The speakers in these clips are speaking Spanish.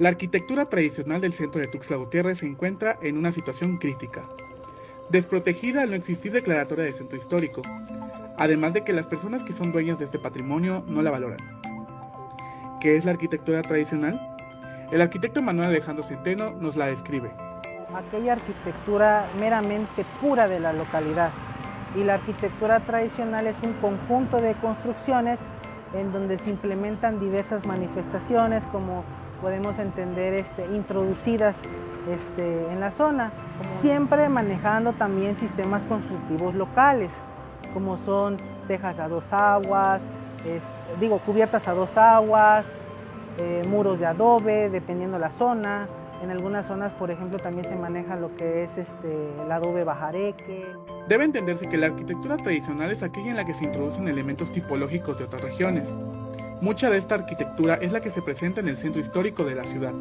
La arquitectura tradicional del centro de Tuxtla Gutiérrez se encuentra en una situación crítica, desprotegida al no existir declaratoria de centro histórico, además de que las personas que son dueñas de este patrimonio no la valoran. ¿Qué es la arquitectura tradicional? El arquitecto Manuel Alejandro Centeno nos la describe. Aquella arquitectura meramente pura de la localidad y la arquitectura tradicional es un conjunto de construcciones en donde se implementan diversas manifestaciones como podemos entender este, introducidas este, en la zona, siempre manejando también sistemas constructivos locales, como son tejas a dos aguas, digo, cubiertas a dos aguas, eh, muros de adobe, dependiendo la zona. En algunas zonas, por ejemplo, también se maneja lo que es este, el adobe bajareque. Debe entenderse que la arquitectura tradicional es aquella en la que se introducen elementos tipológicos de otras regiones. Mucha de esta arquitectura es la que se presenta en el centro histórico de la ciudad.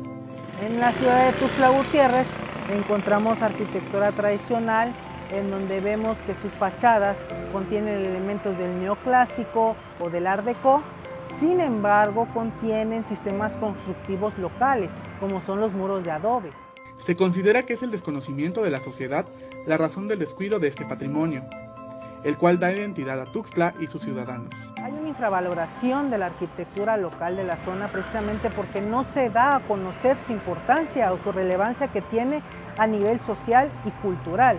En la ciudad de Tuxtla Gutiérrez encontramos arquitectura tradicional en donde vemos que sus fachadas contienen elementos del neoclásico o del art déco, sin embargo contienen sistemas constructivos locales, como son los muros de adobe. Se considera que es el desconocimiento de la sociedad la razón del descuido de este patrimonio, el cual da identidad a Tuxtla y sus ciudadanos. Infravaloración de la arquitectura local de la zona precisamente porque no se da a conocer su importancia o su relevancia que tiene a nivel social y cultural.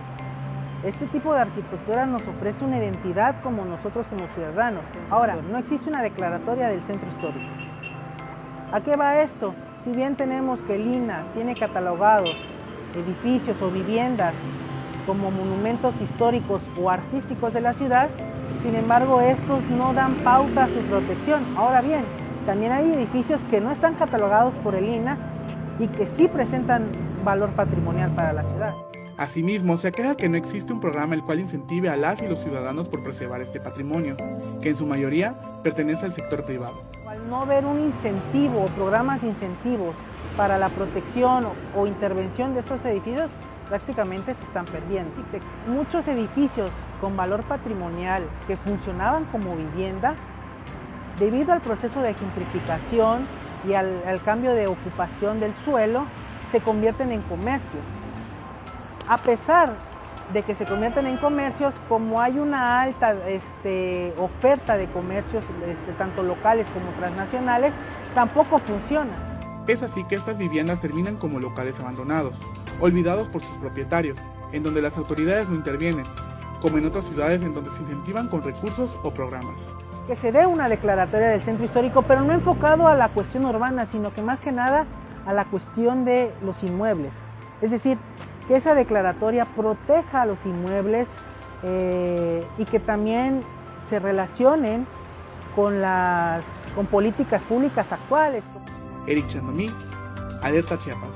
Este tipo de arquitectura nos ofrece una identidad como nosotros como ciudadanos. Ahora, no existe una declaratoria del centro histórico. ¿A qué va esto? Si bien tenemos que el INA tiene catalogados edificios o viviendas como monumentos históricos o artísticos de la ciudad, sin embargo estos no dan pauta a su protección. Ahora bien, también hay edificios que no están catalogados por el INA y que sí presentan valor patrimonial para la ciudad. Asimismo, se queja que no existe un programa el cual incentive a las y los ciudadanos por preservar este patrimonio, que en su mayoría pertenece al sector privado. Al no haber un incentivo o programas incentivos para la protección o intervención de estos edificios, prácticamente se están perdiendo. Muchos edificios con valor patrimonial que funcionaban como vivienda, debido al proceso de gentrificación y al, cambio de ocupación del suelo, se convierten en comercios. A pesar de que se convierten en comercios, como hay una alta este, oferta de comercios, este, tanto locales como transnacionales, tampoco funcionan. Es así que estas viviendas terminan como locales abandonados, olvidados por sus propietarios, en donde las autoridades no intervienen, como en otras ciudades en donde se incentivan con recursos o programas. Que se dé una declaratoria del centro histórico, pero no enfocado a la cuestión urbana, sino que más que nada a la cuestión de los inmuebles. Es decir, que esa declaratoria proteja a los inmuebles eh, y que también se relacionen con las con políticas públicas actuales. Eric Chandomí, Alerta Chiapas.